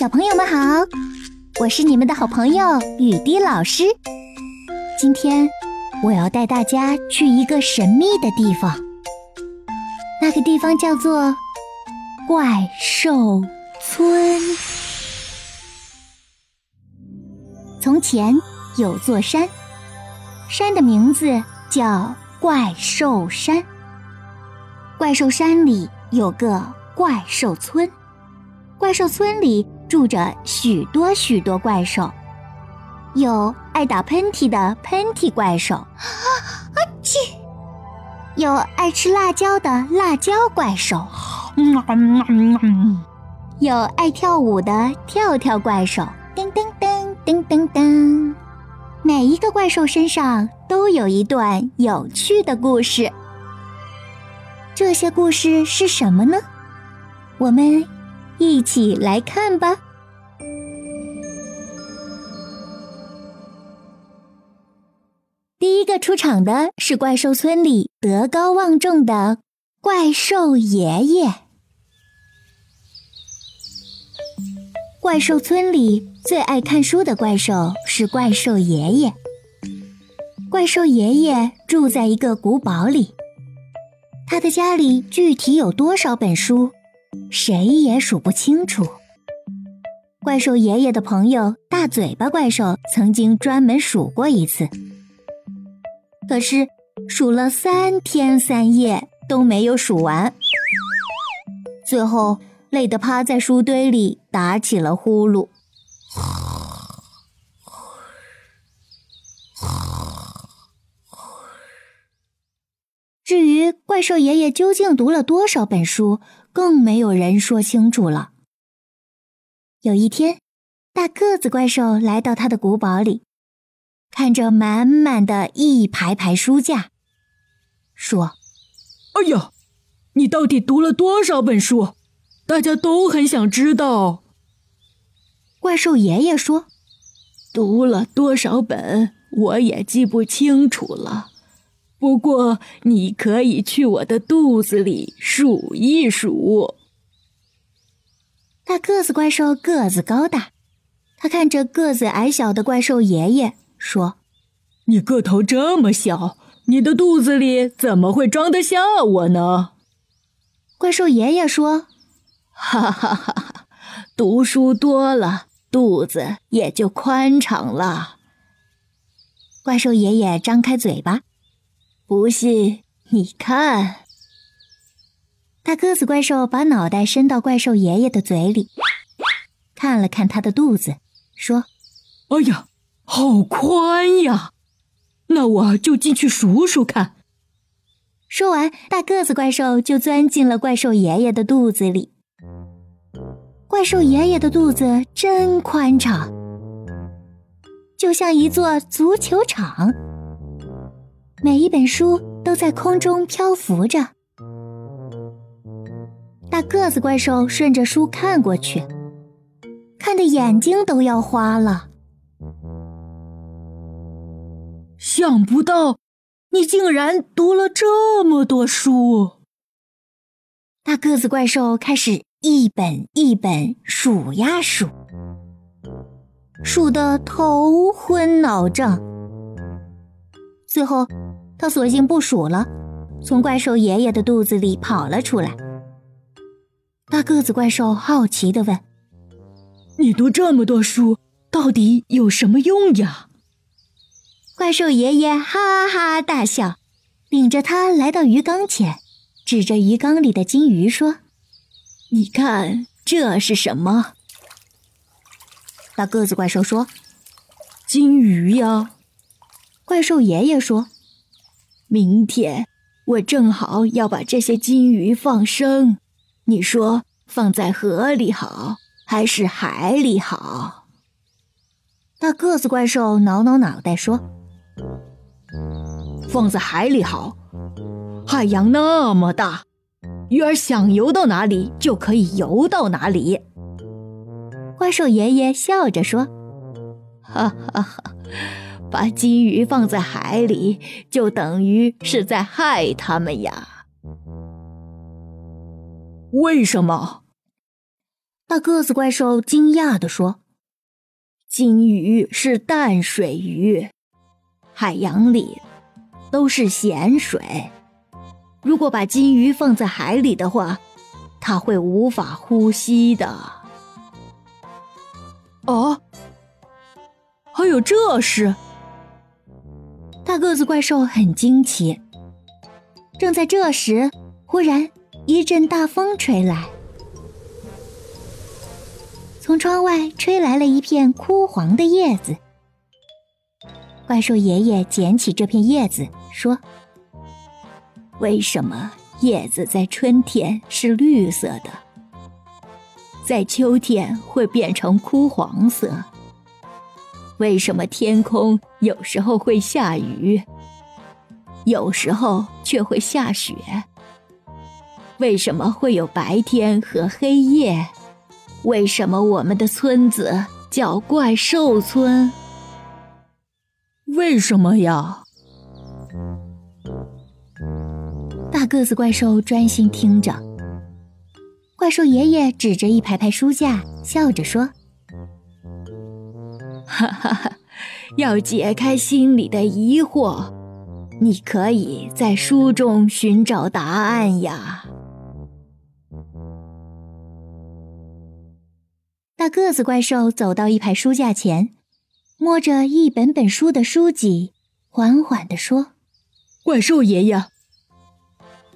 小朋友们好，我是你们的好朋友雨滴老师。今天我要带大家去一个神秘的地方，那个地方叫做怪兽村。从前有座山，山的名字叫怪兽山。怪兽山里有个怪兽村，怪兽村里住着许多许多怪兽，有爱打喷嚏的喷嚏怪兽，啊嚏！有爱吃辣椒的辣椒怪兽，有爱跳舞的跳跳怪兽，噔噔噔噔噔噔。每一个怪兽身上都有一段有趣的故事。这些故事是什么呢？我们一起来看吧。第一个出场的是怪兽村里德高望重的怪兽爷爷。怪兽村里最爱看书的怪兽是怪兽爷爷。怪兽爷爷住在一个古堡里。他的家里具体有多少本书，谁也数不清楚。怪兽爷爷的朋友大嘴巴怪兽曾经专门数过一次，可是数了三天三夜都没有数完，最后累得趴在书堆里打起了呼噜。至于怪兽爷爷究竟读了多少本书，更没有人说清楚了。有一天，大个子怪兽来到他的古堡里，看着满满的一排排书架，说：“哎呀，你到底读了多少本书？大家都很想知道。”怪兽爷爷说：“读了多少本，我也记不清楚了。”不过，你可以去我的肚子里数一数。大个子怪兽个子高大，他看着个子矮小的怪兽爷爷说：“你个头这么小，你的肚子里怎么会装得下我呢？”怪兽爷爷说：“哈哈哈哈，读书多了，肚子也就宽敞了。”怪兽爷爷张开嘴巴。不信，你看。大个子怪兽把脑袋伸到怪兽爷爷的嘴里，看了看他的肚子，说：“哎呀，好宽呀！那我就进去数数看。”说完，大个子怪兽就钻进了怪兽爷爷的肚子里。怪兽爷爷的肚子真宽敞，就像一座足球场。每一本书都在空中漂浮着，大个子怪兽顺着书看过去，看的眼睛都要花了。想不到，你竟然读了这么多书！大个子怪兽开始一本一本数呀数，数得头昏脑胀，最后。他索性不数了，从怪兽爷爷的肚子里跑了出来。大个子怪兽好奇地问：“你读这么多书，到底有什么用呀？”怪兽爷爷哈哈大笑，领着他来到鱼缸前，指着鱼缸里的金鱼说：“你看这是什么？”大个子怪兽说：“金鱼呀。”怪兽爷爷说。明天我正好要把这些金鱼放生，你说放在河里好还是海里好？大个子怪兽挠挠脑袋说：“放在海里好，海洋那么大，鱼儿想游到哪里就可以游到哪里。”怪兽爷爷笑着说：“哈哈哈。”把金鱼放在海里，就等于是在害他们呀。为什么？大个子怪兽惊讶地说：“金鱼是淡水鱼，海洋里都是咸水。如果把金鱼放在海里的话，它会无法呼吸的。”哦，还有这事？大个子怪兽很惊奇。正在这时，忽然一阵大风吹来，从窗外吹来了一片枯黄的叶子。怪兽爷爷捡起这片叶子，说：“为什么叶子在春天是绿色的？”在秋天会变成枯黄色。为什么天空有时候会下雨，有时候却会下雪？为什么会有白天和黑夜？为什么我们的村子叫怪兽村？为什么呀？大个子怪兽专心听着。怪兽爷爷指着一排排书架，笑着说：“哈哈哈，要解开心里的疑惑，你可以在书中寻找答案呀。”大个子怪兽走到一排书架前，摸着一本本书的书脊，缓缓地说：“怪兽爷爷，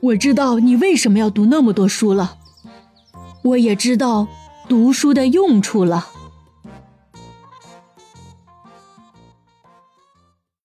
我知道你为什么要读那么多书了。”我也知道读书的用处了。